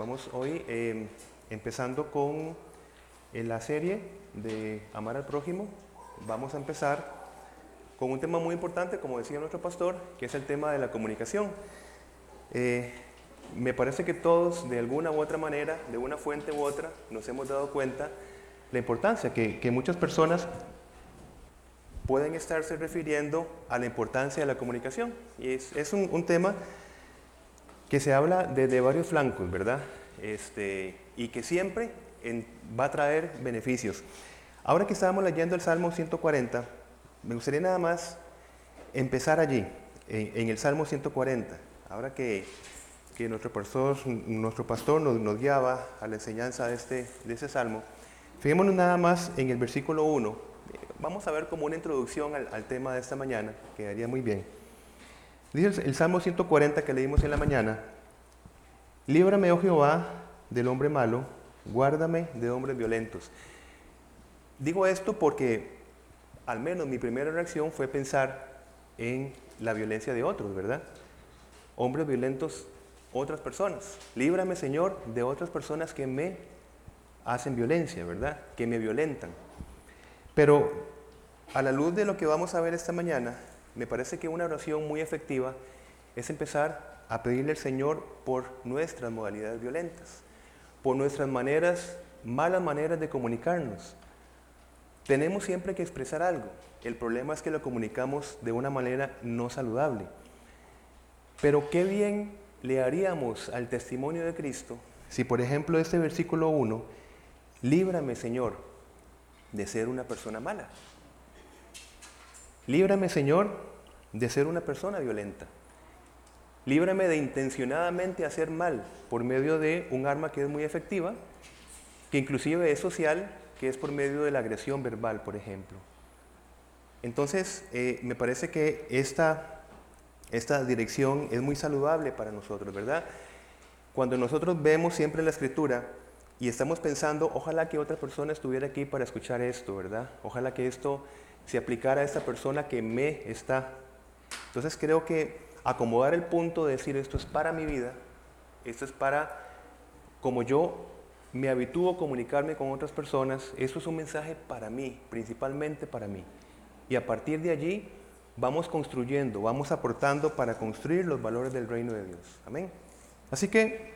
Vamos hoy eh, empezando con eh, la serie de Amar al Prójimo. Vamos a empezar con un tema muy importante, como decía nuestro pastor, que es el tema de la comunicación. Eh, me parece que todos, de alguna u otra manera, de una fuente u otra, nos hemos dado cuenta la importancia que, muchas personas pueden estarse refiriendo a la importancia de la comunicación. Y es, un, tema que se habla desde varios flancos, ¿verdad? Este, y que siempre va a traer beneficios. Ahora que estábamos leyendo el Salmo 140, me gustaría nada más empezar allí, en, el Salmo 140. Ahora que, que nuestro pastor, nuestro pastor nos, guiaba a la enseñanza de este, de este Salmo, fijémonos nada más en el versículo 1. Vamos a ver como una introducción al, al tema de esta mañana, quedaría muy bien. Dice el, Salmo 140 que leímos en la mañana, Líbrame, oh Jehová, del hombre malo, guárdame de hombres violentos. Digo esto porque al menos mi primera reacción fue pensar en la violencia de otros, ¿verdad? Hombres violentos, otras personas. Líbrame, Señor, de otras personas que me hacen violencia, ¿verdad? Que me violentan. Pero a la luz de lo que vamos a ver esta mañana, me parece que una oración muy efectiva es empezar a pedirle al Señor por nuestras modalidades violentas, por nuestras maneras, malas maneras de comunicarnos. Tenemos siempre que expresar algo. El problema es que lo comunicamos de una manera no saludable. Pero qué bien le haríamos al testimonio de Cristo si, por ejemplo, este versículo 1, líbrame, Señor, de ser una persona mala. Líbrame, Señor, de ser una persona violenta. Líbrame de intencionadamente hacer mal por medio de un arma que es muy efectiva, que inclusive es social, que es por medio de la agresión verbal, por ejemplo. Entonces, eh, me parece que esta, esta dirección es muy saludable para nosotros, ¿verdad? Cuando nosotros vemos siempre la escritura y estamos pensando, ojalá que otra persona estuviera aquí para escuchar esto, ¿verdad? Ojalá que esto se aplicara a esta persona que me está. Entonces creo que acomodar el punto de decir esto es para mi vida, esto es para como yo me habitúo a comunicarme con otras personas, eso es un mensaje para mí, principalmente para mí. Y a partir de allí vamos construyendo, vamos aportando para construir los valores del reino de Dios. Amén. Así que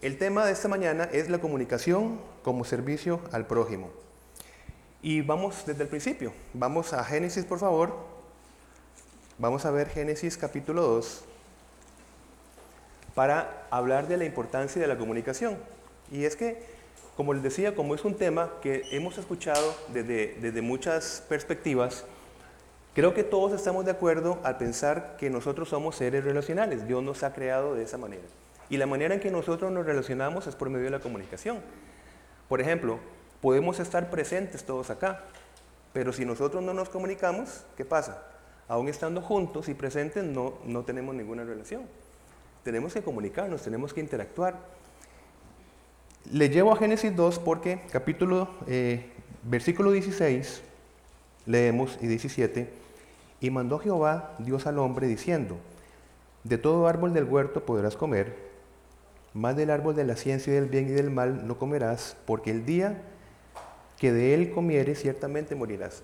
el tema de esta mañana es la comunicación como servicio al prójimo. Y vamos desde el principio. Vamos a Génesis, por favor. Vamos a ver Génesis capítulo 2 para hablar de la importancia de la comunicación. Y es que, como les decía, como es un tema que hemos escuchado desde, desde muchas perspectivas, creo que todos estamos de acuerdo al pensar que nosotros somos seres relacionales. Dios nos ha creado de esa manera. Y la manera en que nosotros nos relacionamos es por medio de la comunicación. Por ejemplo, podemos estar presentes todos acá, pero si nosotros no nos comunicamos, ¿qué pasa? Aún estando juntos y presentes no, no tenemos ninguna relación. Tenemos que comunicarnos, tenemos que interactuar. Le llevo a Génesis 2 porque capítulo, eh, versículo 16, leemos y 17, y mandó Jehová Dios al hombre diciendo, de todo árbol del huerto podrás comer, más del árbol de la ciencia y del bien y del mal no comerás, porque el día que de él comieres ciertamente morirás.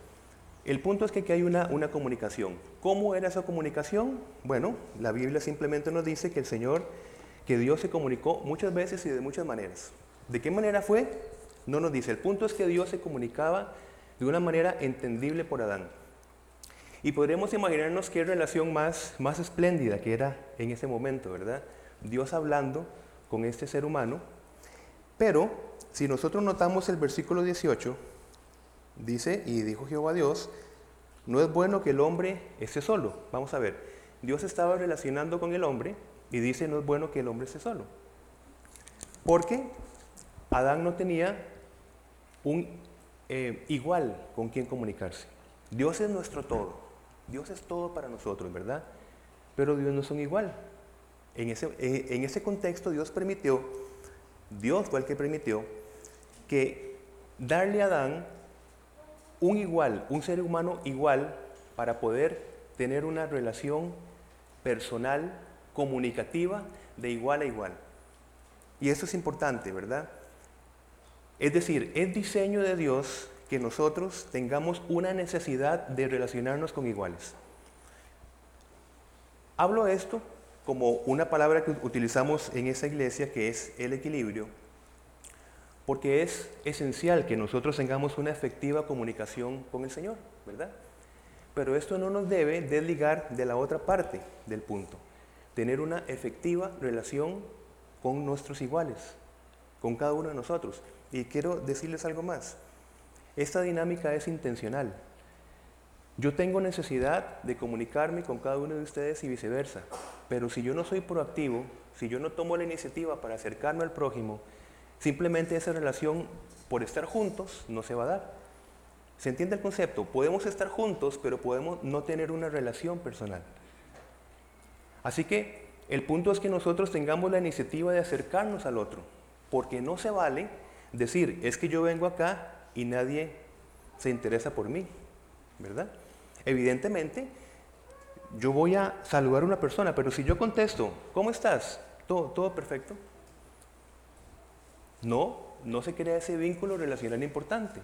El punto es que aquí hay una, una comunicación. ¿Cómo era esa comunicación? Bueno, la Biblia simplemente nos dice que el Señor, que Dios se comunicó muchas veces y de muchas maneras. ¿De qué manera fue? No nos dice. El punto es que Dios se comunicaba de una manera entendible por Adán. Y podríamos imaginarnos qué relación más, más espléndida que era en ese momento, ¿verdad? Dios hablando con este ser humano. Pero si nosotros notamos el versículo 18, dice, y dijo Jehová Dios, no es bueno que el hombre esté solo. Vamos a ver, Dios estaba relacionando con el hombre y dice, no es bueno que el hombre esté solo. Porque Adán no tenía un eh, igual con quien comunicarse. Dios es nuestro todo. Dios es todo para nosotros, ¿verdad? Pero Dios no es un igual. En ese, eh, en ese contexto Dios permitió, Dios fue el que permitió que darle a Adán un igual, un ser humano igual, para poder tener una relación personal, comunicativa, de igual a igual. Y eso es importante, ¿verdad? Es decir, es diseño de Dios que nosotros tengamos una necesidad de relacionarnos con iguales. Hablo esto como una palabra que utilizamos en esa iglesia que es el equilibrio, porque es esencial que nosotros tengamos una efectiva comunicación con el Señor, ¿verdad? Pero esto no nos debe desligar de la otra parte del punto, tener una efectiva relación con nuestros iguales, con cada uno de nosotros. Y quiero decirles algo más, esta dinámica es intencional. Yo tengo necesidad de comunicarme con cada uno de ustedes y viceversa, pero si yo no soy proactivo, si yo no tomo la iniciativa para acercarme al prójimo, simplemente esa relación por estar juntos no se va a dar. ¿Se entiende el concepto? Podemos estar juntos, pero podemos no tener una relación personal. Así que el punto es que nosotros tengamos la iniciativa de acercarnos al otro, porque no se vale decir, es que yo vengo acá y nadie se interesa por mí, ¿verdad? Evidentemente, yo voy a saludar a una persona, pero si yo contesto, ¿cómo estás? ¿Todo, todo perfecto? No, no se crea ese vínculo relacional importante.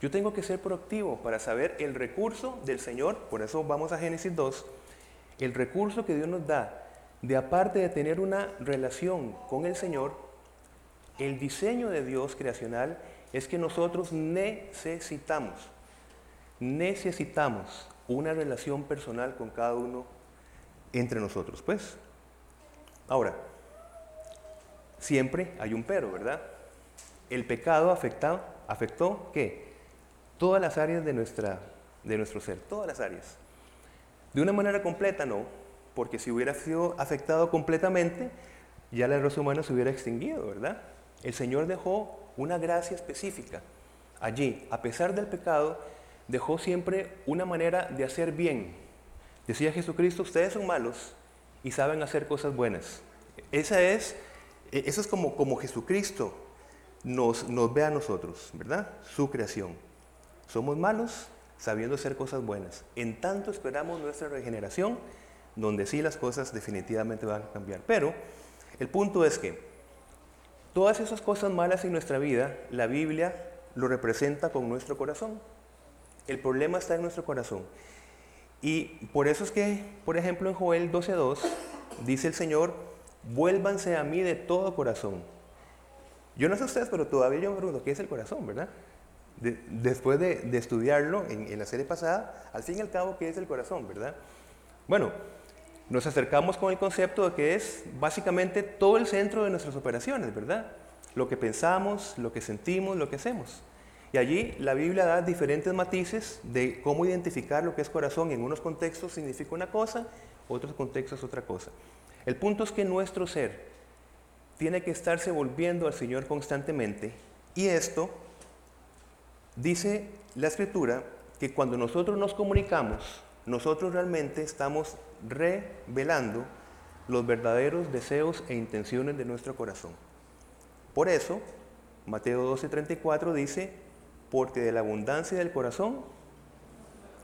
Yo tengo que ser proactivo para saber el recurso del Señor, por eso vamos a Génesis 2, el recurso que Dios nos da de aparte de tener una relación con el Señor, el diseño de Dios creacional es que nosotros necesitamos, necesitamos una relación personal con cada uno entre nosotros. Pues, ahora, siempre hay un pero, ¿verdad? El pecado afectó qué? Todas las áreas de, de nuestro ser, todas las áreas. De una manera completa no, porque si hubiera sido afectado completamente, ya la raza humana se hubiera extinguido, ¿verdad? El Señor dejó una gracia específica allí, a pesar del pecado, dejó siempre una manera de hacer bien. Decía Jesucristo, ustedes son malos y saben hacer cosas buenas. Esa es, eso es como, como Jesucristo nos, nos ve a nosotros, ¿verdad? Su creación. Somos malos sabiendo hacer cosas buenas. En tanto esperamos nuestra regeneración, donde sí las cosas definitivamente van a cambiar. Pero el punto es que todas esas cosas malas en nuestra vida, la Biblia lo representa con nuestro corazón. El problema está en nuestro corazón. Y por eso es que, por ejemplo, en Joel 12.2 dice el Señor, vuélvanse a mí de todo corazón. Yo no sé ustedes, pero todavía yo me pregunto, ¿qué es el corazón, verdad? después de, estudiarlo en, en, la serie pasada, al fin y al cabo, ¿qué es el corazón, verdad? Bueno, nos acercamos con el concepto de que es básicamente todo el centro de nuestras operaciones, ¿verdad? Lo que pensamos, lo que sentimos, lo que hacemos. Y allí la Biblia da diferentes matices de cómo identificar lo que es corazón. En unos contextos significa una cosa, otros contextos otra cosa. El punto es que nuestro ser tiene que estarse volviendo al Señor constantemente y esto dice la escritura que cuando nosotros nos comunicamos, nosotros realmente estamos revelando los verdaderos deseos e intenciones de nuestro corazón. Por eso, Mateo 12:34 dice, porque de la abundancia del corazón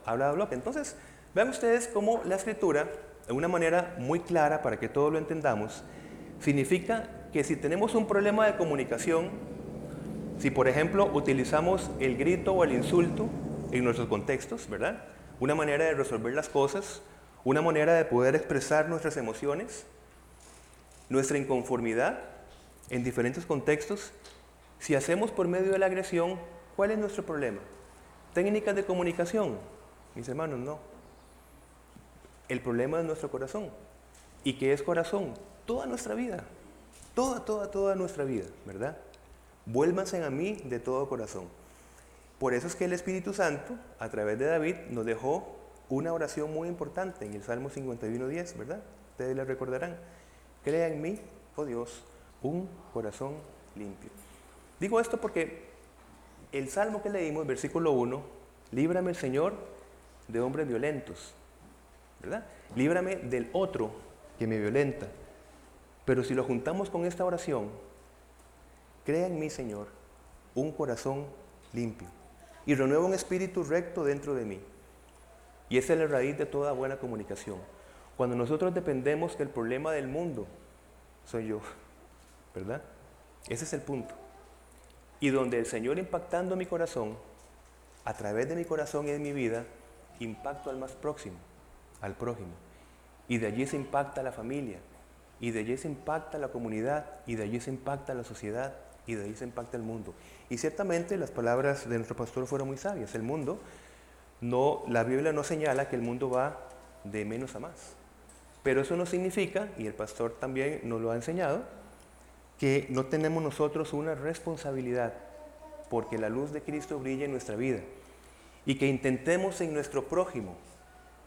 habla de Entonces, vean ustedes cómo la escritura, de una manera muy clara para que todos lo entendamos, significa que si tenemos un problema de comunicación, si por ejemplo utilizamos el grito o el insulto en nuestros contextos, ¿verdad? Una manera de resolver las cosas, una manera de poder expresar nuestras emociones, nuestra inconformidad en diferentes contextos. Si hacemos por medio de la agresión, ¿Cuál es nuestro problema? Técnicas de comunicación. Mis hermanos, no. El problema es nuestro corazón. ¿Y qué es corazón? Toda nuestra vida. Toda, toda, toda nuestra vida, ¿verdad? Vuélvanse a mí de todo corazón. Por eso es que el Espíritu Santo, a través de David, nos dejó una oración muy importante en el Salmo 51.10, ¿verdad? Ustedes la recordarán. Crea en mí, oh Dios, un corazón limpio. Digo esto porque el salmo que leímos, versículo 1, líbrame el Señor de hombres violentos, ¿verdad? Líbrame del otro que me violenta. Pero si lo juntamos con esta oración, crea en mí, Señor, un corazón limpio y renueva un espíritu recto dentro de mí. Y esa es la raíz de toda buena comunicación. Cuando nosotros dependemos que el problema del mundo soy yo, ¿verdad? Ese es el punto. Y donde el Señor impactando mi corazón, a través de mi corazón y de mi vida, impacto al más próximo, al prójimo. Y de allí se impacta la familia, y de allí se impacta la comunidad, y de allí se impacta la sociedad, y de allí se impacta el mundo. Y ciertamente las palabras de nuestro pastor fueron muy sabias. El mundo, no, la Biblia no señala que el mundo va de menos a más. Pero eso no significa, y el pastor también nos lo ha enseñado, que no tenemos nosotros una responsabilidad porque la luz de Cristo brilla en nuestra vida y que intentemos en nuestro prójimo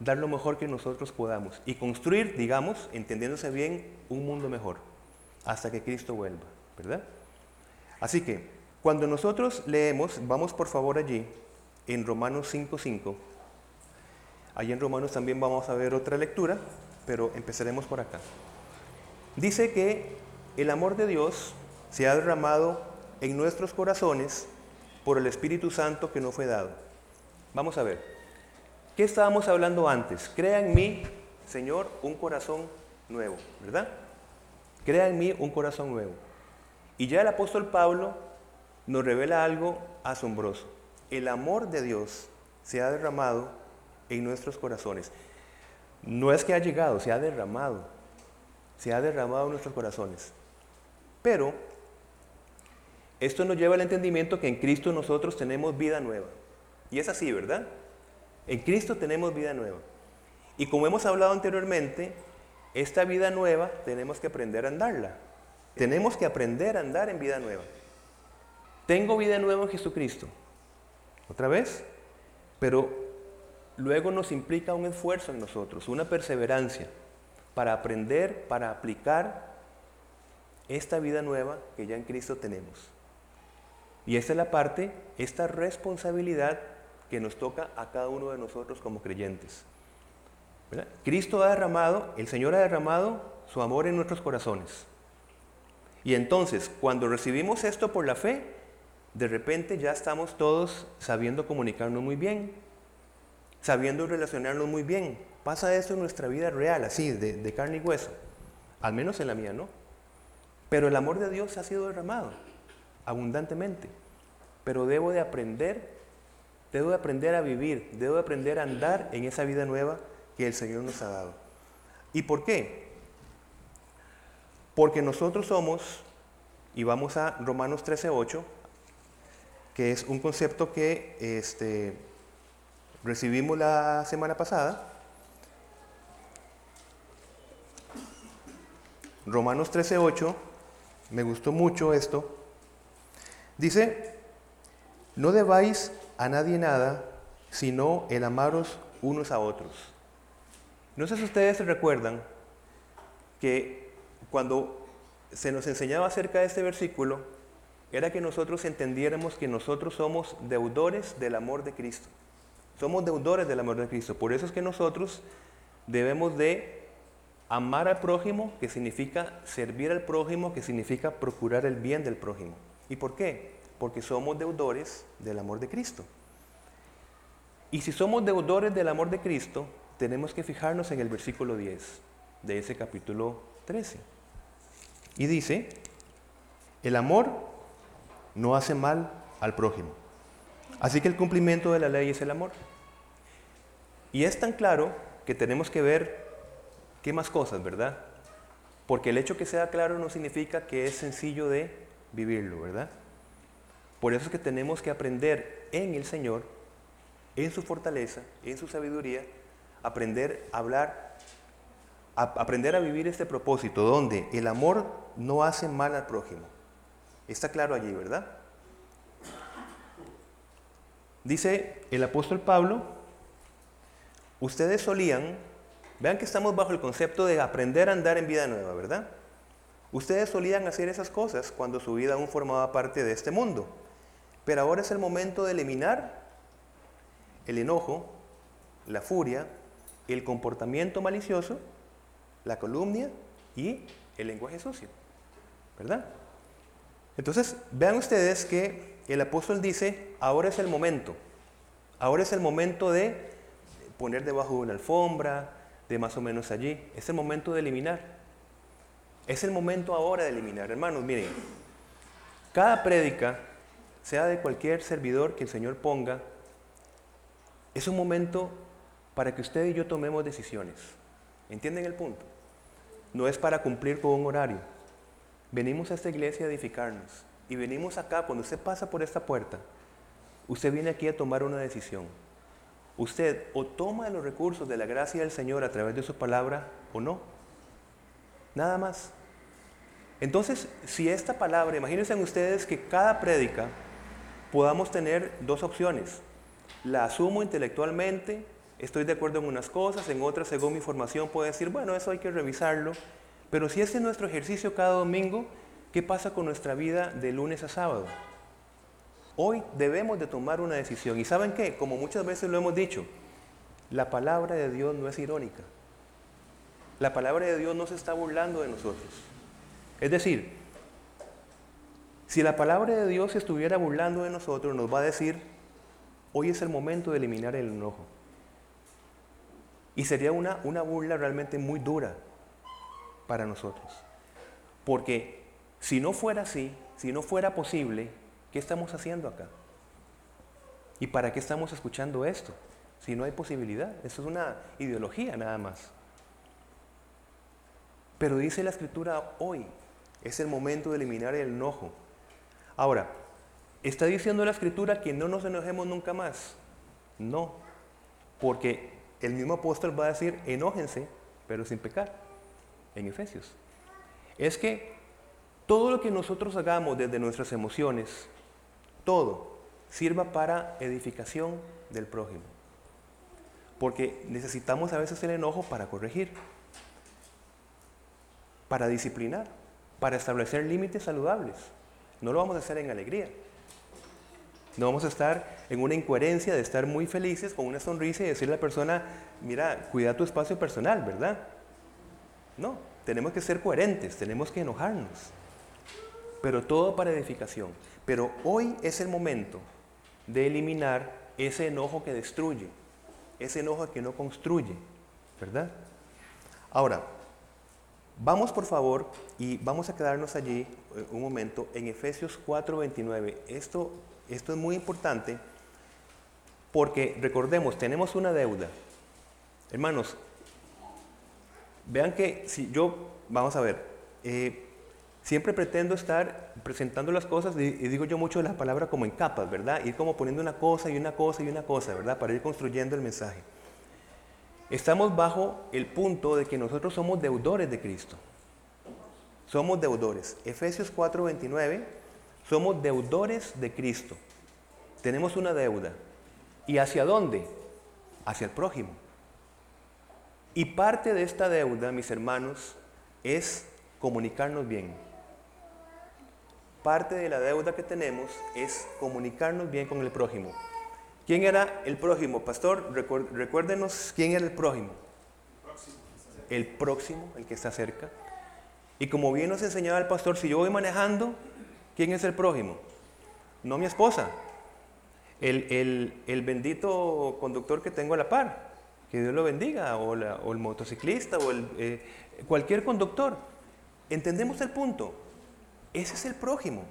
dar lo mejor que nosotros podamos y construir, digamos, entendiéndose bien, un mundo mejor hasta que Cristo vuelva, ¿verdad? Así que cuando nosotros leemos, vamos por favor allí en Romanos 5.5, allí en Romanos también vamos a ver otra lectura, pero empezaremos por acá. Dice que el amor de Dios se ha derramado en nuestros corazones por el Espíritu Santo que no fue dado. Vamos a ver. ¿Qué estábamos hablando antes? Crea en mí, Señor, un corazón nuevo, ¿verdad? Crea en mí un corazón nuevo. Y ya el apóstol Pablo nos revela algo asombroso. El amor de Dios se ha derramado en nuestros corazones. No es que ha llegado, se ha derramado. Se ha derramado en nuestros corazones. Pero esto nos lleva al entendimiento que en Cristo nosotros tenemos vida nueva. Y es así, ¿verdad? En Cristo tenemos vida nueva. Y como hemos hablado anteriormente, esta vida nueva tenemos que aprender a andarla. Tenemos que aprender a andar en vida nueva. Tengo vida nueva en Jesucristo. Otra vez. Pero luego nos implica un esfuerzo en nosotros, una perseverancia para aprender, para aplicar esta vida nueva que ya en Cristo tenemos. Y esta es la parte, esta responsabilidad que nos toca a cada uno de nosotros como creyentes. Cristo ha derramado, el Señor ha derramado su amor en nuestros corazones. Y entonces, cuando recibimos esto por la fe, de repente ya estamos todos sabiendo comunicarnos muy bien, sabiendo relacionarnos muy bien. Pasa eso en nuestra vida real, así, de, de carne y hueso. Al menos en la mía, ¿no? Pero el amor de Dios ha sido derramado abundantemente. Pero debo de aprender, debo de aprender a vivir, debo de aprender a andar en esa vida nueva que el Señor nos ha dado. ¿Y por qué? Porque nosotros somos, y vamos a Romanos 13:8, que es un concepto que este, recibimos la semana pasada. Romanos 13:8 me gustó mucho esto. Dice, no debáis a nadie nada, sino el amaros unos a otros. No sé si ustedes recuerdan que cuando se nos enseñaba acerca de este versículo, era que nosotros entendiéramos que nosotros somos deudores del amor de Cristo. Somos deudores del amor de Cristo. Por eso es que nosotros debemos de Amar al prójimo, que significa servir al prójimo, que significa procurar el bien del prójimo. ¿Y por qué? Porque somos deudores del amor de Cristo. Y si somos deudores del amor de Cristo, tenemos que fijarnos en el versículo 10 de ese capítulo 13. Y dice, el amor no hace mal al prójimo. Así que el cumplimiento de la ley es el amor. Y es tan claro que tenemos que ver ¿Qué más cosas, verdad? Porque el hecho que sea claro no significa que es sencillo de vivirlo, ¿verdad? Por eso es que tenemos que aprender en el Señor, en su fortaleza, en su sabiduría, aprender a hablar, aprender a vivir este propósito, donde el amor no hace mal al prójimo. Está claro allí, ¿verdad? Dice el apóstol Pablo, ustedes solían Vean que estamos bajo el concepto de aprender a andar en vida nueva, ¿verdad? Ustedes solían hacer esas cosas cuando su vida aún formaba parte de este mundo. Pero ahora es el momento de eliminar el enojo, la furia, el comportamiento malicioso, la calumnia y el lenguaje sucio. ¿Verdad? Entonces, vean ustedes que el apóstol dice, ahora es el momento. Ahora es el momento de poner debajo de una alfombra, de más o menos allí. Es el momento de eliminar. Es el momento ahora de eliminar. Hermanos, miren, cada prédica, sea de cualquier servidor que el Señor ponga, es un momento para que usted y yo tomemos decisiones. ¿Entienden el punto? No es para cumplir con un horario. Venimos a esta iglesia a edificarnos. Y venimos acá, cuando usted pasa por esta puerta, usted viene aquí a tomar una decisión. Usted o toma los recursos de la gracia del Señor a través de su palabra o no. Nada más. Entonces, si esta palabra, imagínense ustedes que cada prédica podamos tener dos opciones. La asumo intelectualmente, estoy de acuerdo en unas cosas, en otras, según mi formación, puedo decir, bueno, eso hay que revisarlo. Pero si ese es nuestro ejercicio cada domingo, ¿qué pasa con nuestra vida de lunes a sábado? Hoy debemos de tomar una decisión. ¿Y saben qué? Como muchas veces lo hemos dicho, la palabra de Dios no es irónica. La palabra de Dios no se está burlando de nosotros. Es decir, si la palabra de Dios estuviera burlando de nosotros, nos va a decir, hoy es el momento de eliminar el enojo. Y sería una, una burla realmente muy dura para nosotros. Porque si no fuera así, si no fuera posible, ¿qué estamos haciendo acá? ¿Y para qué estamos escuchando esto? Si no hay posibilidad, eso es una ideología nada más. Pero dice la escritura hoy, es el momento de eliminar el enojo. Ahora, ¿está diciendo la escritura que no nos enojemos nunca más? No, porque el mismo apóstol va a decir, enójense, pero sin pecar, en Efesios. Es que todo lo que nosotros hagamos desde nuestras emociones, todo, sirva para edificación del prójimo. Porque necesitamos a veces el enojo para corregir, para disciplinar, para establecer límites saludables. No lo vamos a hacer en alegría. No vamos a estar en una incoherencia de estar muy felices con una sonrisa y decirle a la persona, mira, cuida tu espacio personal, ¿verdad? No, tenemos que ser coherentes, tenemos que enojarnos. Pero todo para edificación. Pero hoy es el momento de eliminar ese enojo que destruye, ese enojo que no construye, ¿verdad? Ahora, vamos por favor y vamos a quedarnos allí eh, un momento en Efesios 4:29. Esto esto es muy importante porque recordemos, tenemos una deuda. Hermanos, vean que si yo, vamos a ver, eh, siempre pretendo estar presentando las cosas y, digo yo mucho de la palabra como en capas, ¿verdad? Ir como poniendo una cosa y una cosa y una cosa, ¿verdad? Para ir construyendo el mensaje. Estamos bajo el punto de que nosotros somos deudores de Cristo. Somos deudores. Efesios 4:29 somos deudores de Cristo. Tenemos una deuda. ¿Y hacia dónde? Hacia el prójimo. Y parte de esta deuda, mis hermanos, es comunicarnos bien. Parte de la deuda que tenemos es comunicarnos bien con el prójimo. ¿Quién era el prójimo? Pastor, recuérdenos quién era el prójimo. El próximo, el que está cerca. Y como bien nos enseñaba el pastor, si yo voy manejando, ¿Quién es el prójimo? No mi esposa. El, bendito conductor que tengo a la par. Que Dios lo bendiga. O, el motociclista o el, eh, cualquier conductor. ¿Entendemos el punto? Ese es el prójimo.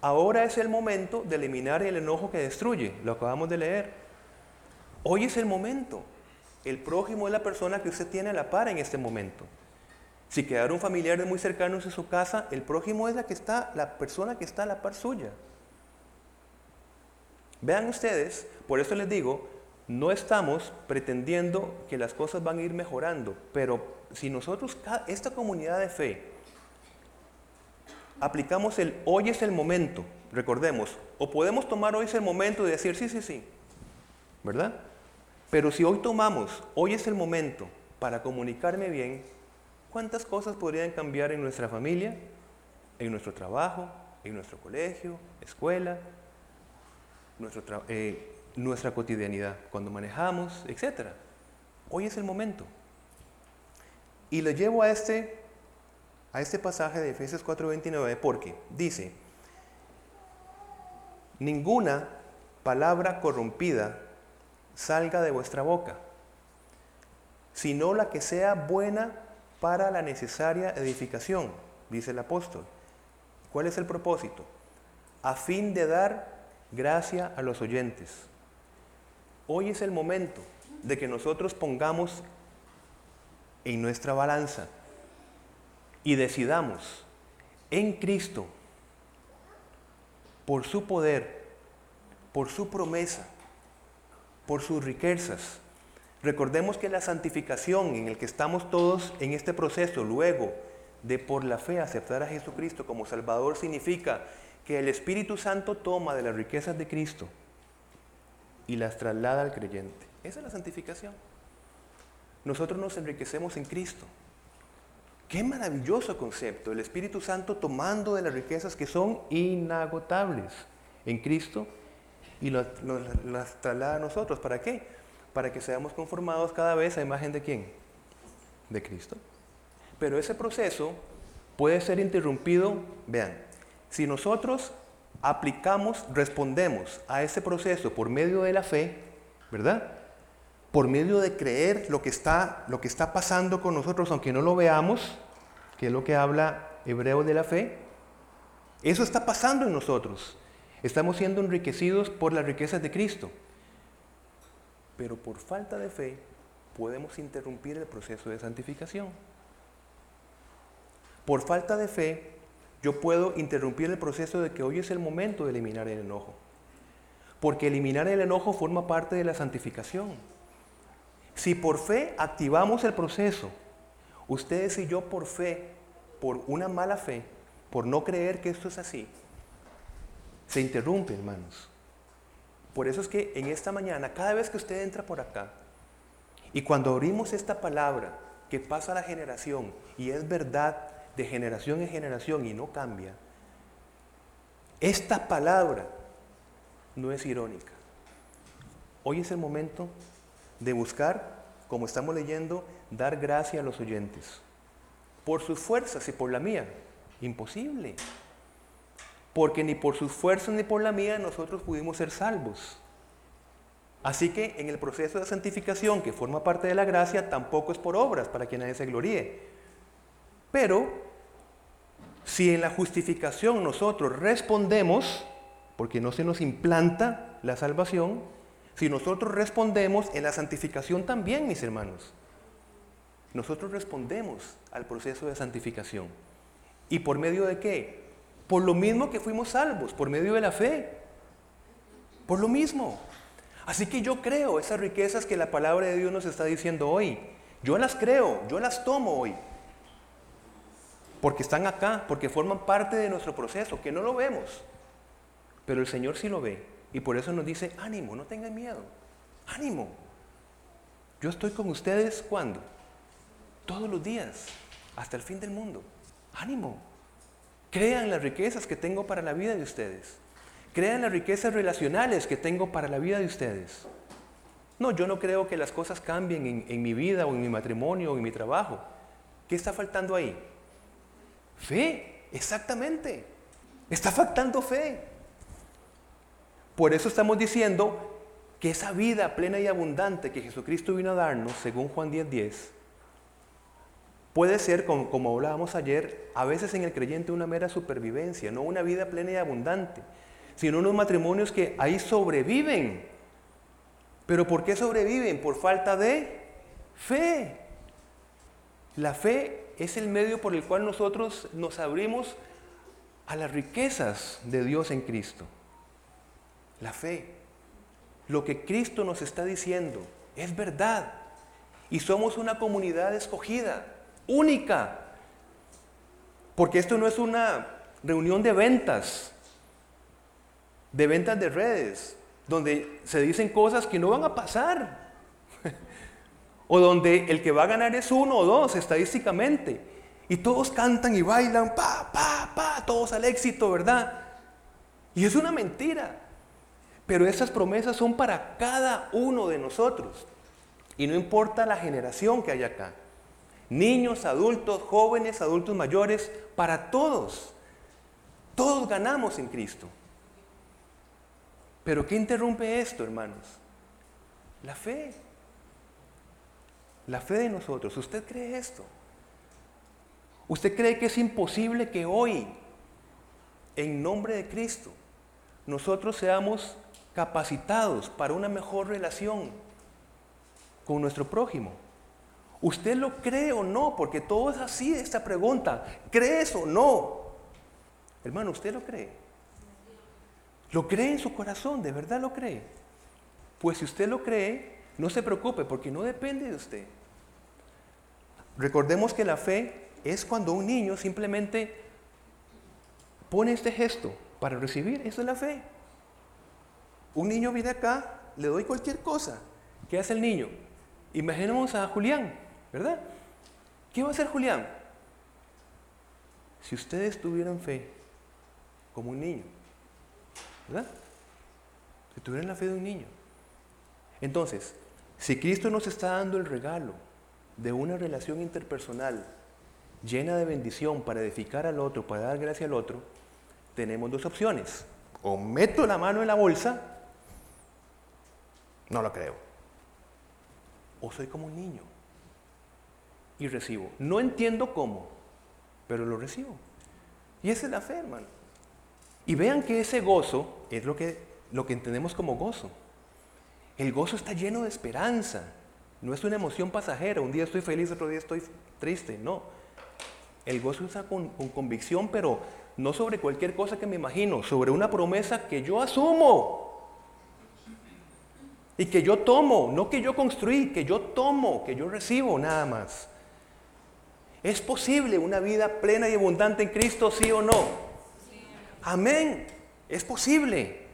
Ahora es el momento de eliminar el enojo que destruye. Lo acabamos de leer. Hoy es el momento. El prójimo es la persona que usted tiene a la par en este momento. Si quedaron familiares muy cercanos en su casa, el prójimo es la que está, la persona que está a la par suya. Vean ustedes, por eso les digo, no estamos pretendiendo que las cosas van a ir mejorando, pero si nosotros, esta comunidad de fe, aplicamos el hoy es el momento, recordemos, o podemos tomar hoy es el momento de decir sí, sí, sí, ¿verdad? Pero si hoy tomamos hoy es el momento para comunicarme bien, ¿Cuántas cosas podrían cambiar en nuestra familia, en nuestro trabajo, en nuestro colegio, escuela, eh, nuestra cotidianidad, cuando manejamos, etcétera? Hoy es el momento. Y le llevo a este, a este pasaje de Efesios 4:29 porque dice, ninguna palabra corrompida salga de vuestra boca, sino la que sea buena para la necesaria edificación, dice el apóstol. ¿Cuál es el propósito? A fin de dar gracia a los oyentes. Hoy es el momento de que nosotros pongamos en nuestra balanza y decidamos en Cristo, por su poder, por su promesa, por sus riquezas. Recordemos que la santificación en el que estamos todos en este proceso, luego de por la fe aceptar a Jesucristo como Salvador, significa que el Espíritu Santo toma de las riquezas de Cristo y las traslada al creyente. Esa es la santificación. Nosotros nos enriquecemos en Cristo. Qué maravilloso concepto, el Espíritu Santo tomando de las riquezas que son inagotables en Cristo y las, traslada a nosotros. ¿Para qué? Para que seamos conformados cada vez a imagen de quién? De Cristo. Pero ese proceso puede ser interrumpido, vean, si nosotros aplicamos, respondemos a ese proceso por medio de la fe, ¿verdad? Por medio de creer lo que está, lo que está pasando con nosotros, aunque no lo veamos, que es lo que habla Hebreo de la fe, eso está pasando en nosotros. Estamos siendo enriquecidos por las riquezas de Cristo. Pero por falta de fe podemos interrumpir el proceso de santificación. Por falta de fe yo puedo interrumpir el proceso de que hoy es el momento de eliminar el enojo. Porque eliminar el enojo forma parte de la santificación. Si por fe activamos el proceso, ustedes y yo por fe, por una mala fe, por no creer que esto es así, se interrumpe, hermanos. Por eso es que en esta mañana, cada vez que usted entra por acá, y cuando abrimos esta palabra que pasa a la generación y es verdad de generación en generación y no cambia, esta palabra no es irónica. Hoy es el momento de buscar, como estamos leyendo, dar gracia a los oyentes. Por sus fuerzas y por la mía. Imposible porque ni por sus fuerzas ni por la mía nosotros pudimos ser salvos. Así que en el proceso de santificación que forma parte de la gracia tampoco es por obras para que nadie se gloríe. Pero si en la justificación nosotros respondemos, porque no se nos implanta la salvación, si nosotros respondemos en la santificación también, mis hermanos, nosotros respondemos al proceso de santificación. ¿Y por medio de qué? Por lo mismo que fuimos salvos, por medio de la fe. Por lo mismo. Así que yo creo esas riquezas que la palabra de Dios nos está diciendo hoy. Yo las creo, yo las tomo hoy. Porque están acá, porque forman parte de nuestro proceso, que no lo vemos. Pero el Señor sí lo ve. Y por eso nos dice, ánimo, no tengan miedo. Ánimo. Yo estoy con ustedes cuando? Todos los días, hasta el fin del mundo. Ánimo. Crean las riquezas que tengo para la vida de ustedes. Crean las riquezas relacionales que tengo para la vida de ustedes. No, yo no creo que las cosas cambien en, en, mi vida o en mi matrimonio o en mi trabajo. ¿Qué está faltando ahí? Fe, exactamente. Está faltando fe. Por eso estamos diciendo que esa vida plena y abundante que Jesucristo vino a darnos, según Juan 10:10, 10, Puede ser, como, hablábamos ayer, a veces en el creyente una mera supervivencia, no una vida plena y abundante, sino unos matrimonios que ahí sobreviven. ¿Pero por qué sobreviven? Por falta de fe. La fe es el medio por el cual nosotros nos abrimos a las riquezas de Dios en Cristo. La fe. Lo que Cristo nos está diciendo es verdad. Y somos una comunidad escogida única. Porque esto no es una reunión de ventas, de ventas de redes, donde se dicen cosas que no van a pasar. o donde el que va a ganar es uno o dos estadísticamente. Y todos cantan y bailan, pa, pa, pa, todos al éxito, ¿verdad? Y es una mentira. Pero esas promesas son para cada uno de nosotros. Y no importa la generación que hay acá niños, adultos, jóvenes, adultos mayores, para todos. Todos ganamos en Cristo. Pero ¿qué interrumpe esto, hermanos? La fe. La fe de nosotros. ¿Usted cree esto? ¿Usted cree que es imposible que hoy, en nombre de Cristo, nosotros seamos capacitados para una mejor relación con nuestro prójimo? ¿Usted lo cree o no? Porque todo es así esta pregunta. ¿Crees o no? Hermano, ¿usted lo cree? ¿Lo cree en su corazón? ¿De verdad lo cree? Pues si usted lo cree, no se preocupe porque no depende de usted. Recordemos que la fe es cuando un niño simplemente pone este gesto para recibir. Eso es la fe. Un niño viene acá, le doy cualquier cosa. ¿Qué hace el niño? Imaginemos a Julián, ¿verdad? ¿Qué va a hacer Julián? Si ustedes tuvieran fe como un niño, ¿verdad? Si tuvieran la fe de un niño. Entonces, si Cristo nos está dando el regalo de una relación interpersonal llena de bendición para edificar al otro, para dar gracia al otro, tenemos dos opciones. O meto la mano en la bolsa, no lo creo. O soy como un niño y recibo. No entiendo cómo, pero lo recibo. Y esa es la fe, hermano. Y vean que ese gozo es lo que, lo que entendemos como gozo. El gozo está lleno de esperanza. No es una emoción pasajera. Un día estoy feliz, otro día estoy triste. No. El gozo está con, con convicción, pero no sobre cualquier cosa que me imagino, sobre una promesa que yo asumo. Y que yo tomo, no que yo construí, que yo tomo, que yo recibo nada más. ¿Es posible una vida plena y abundante en Cristo, sí o no? Amén. Es posible.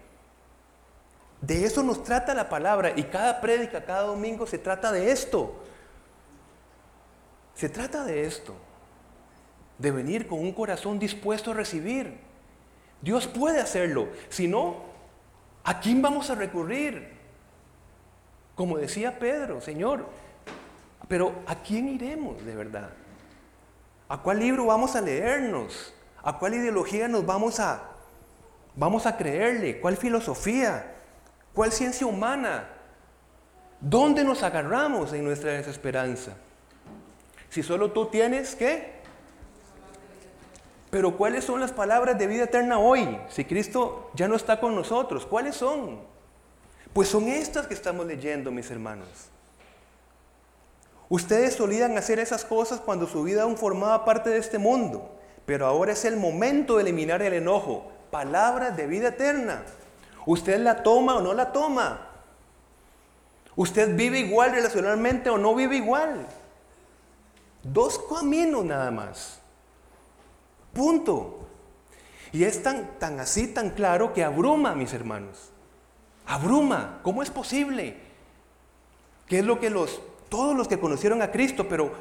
De eso nos trata la palabra y cada prédica, cada domingo se trata de esto. Se trata de esto. De venir con un corazón dispuesto a recibir. Dios puede hacerlo. Si no, ¿a quién vamos a recurrir? Como decía Pedro, Señor, pero ¿a quién iremos de verdad? ¿A cuál libro vamos a leernos? ¿A cuál ideología nos vamos a vamos a creerle? ¿Cuál filosofía? ¿Cuál ciencia humana? ¿Dónde nos agarramos en nuestra desesperanza? Si solo tú tienes, ¿qué? Pero ¿cuáles son las palabras de vida eterna hoy? Si Cristo ya no está con nosotros, ¿cuáles son? Pues son estas que estamos leyendo, mis hermanos. Ustedes solían hacer esas cosas cuando su vida aún formaba parte de este mundo, pero ahora es el momento de eliminar el enojo. Palabras de vida eterna. ¿Usted la toma o no la toma? ¿Usted vive igual relacionalmente o no vive igual? Dos caminos nada más. Punto. Y es tan, tan así, tan claro que abruma, mis hermanos. Abruma. ¿Cómo es posible? ¿Qué es lo que los, todos los que conocieron a Cristo, pero,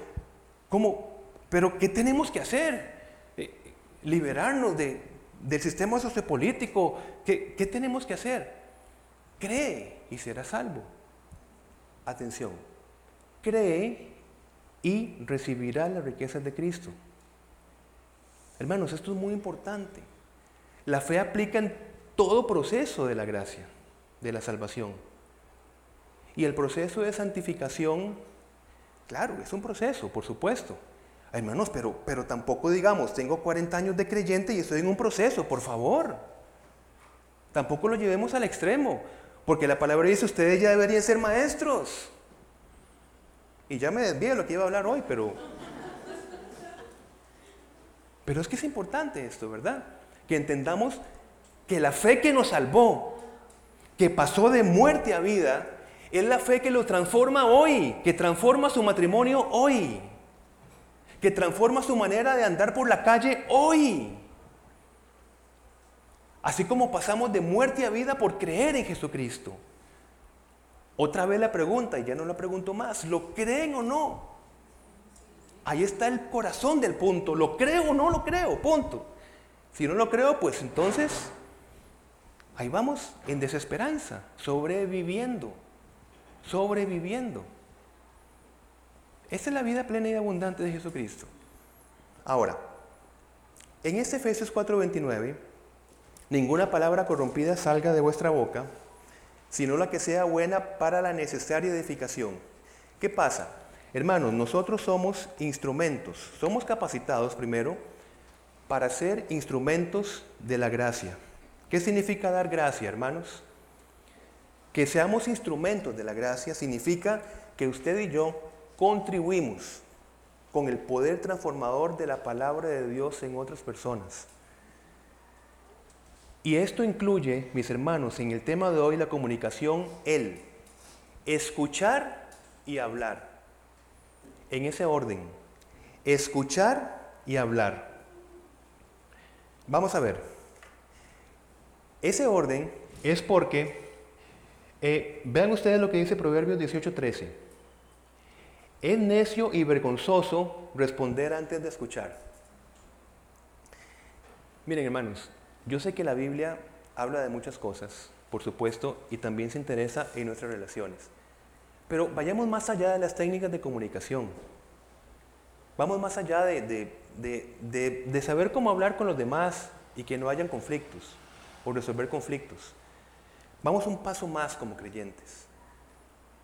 ¿cómo? ¿Pero qué tenemos que hacer? Eh, liberarnos de, del sistema sociopolítico. ¿Qué, ¿Qué tenemos que hacer? Cree y será salvo. Atención, cree y recibirá las riquezas de Cristo. Hermanos, esto es muy importante. La fe aplica en todo proceso de la gracia, de la salvación. Y el proceso de santificación, claro, es un proceso, por supuesto. Hermanos, pero, pero tampoco digamos, tengo 40 años de creyente y estoy en un proceso, por favor. Tampoco lo llevemos al extremo, porque la palabra dice, ustedes ya deberían ser maestros. Y ya me desvié de lo que iba a hablar hoy, pero... Pero es que es importante esto, ¿verdad? Que entendamos que la fe que nos salvó, que pasó de muerte a vida, es la fe que lo transforma hoy, que transforma su matrimonio hoy que transforma su manera de andar por la calle hoy. Así como pasamos de muerte a vida por creer en Jesucristo. Otra vez la pregunta, y ya no la pregunto más, ¿lo creen o no? Ahí está el corazón del punto, ¿lo creo o no lo creo? Punto. Si no lo creo, pues entonces ahí vamos en desesperanza, sobreviviendo, sobreviviendo. Esta es la vida plena y abundante de Jesucristo. Ahora, en este Efesios 4:29, ninguna palabra corrompida salga de vuestra boca, sino la que sea buena para la necesaria edificación. ¿Qué pasa? Hermanos, nosotros somos instrumentos, somos capacitados primero para ser instrumentos de la gracia. ¿Qué significa dar gracia, hermanos? Que seamos instrumentos de la gracia significa que usted y yo contribuimos con el poder transformador de la palabra de Dios en otras personas. Y esto incluye, mis hermanos, en el tema de hoy la comunicación, el escuchar y hablar. En ese orden, escuchar y hablar. Vamos a ver. Ese orden es porque, eh, vean ustedes lo que dice Proverbios 18:13. Es necio y vergonzoso responder antes de escuchar. Miren hermanos, yo sé que la Biblia habla de muchas cosas, por supuesto, y también se interesa en nuestras relaciones. Pero vayamos más allá de las técnicas de comunicación. Vamos más allá de, de, saber cómo hablar con los demás y que no hayan conflictos o resolver conflictos. Vamos un paso más como creyentes.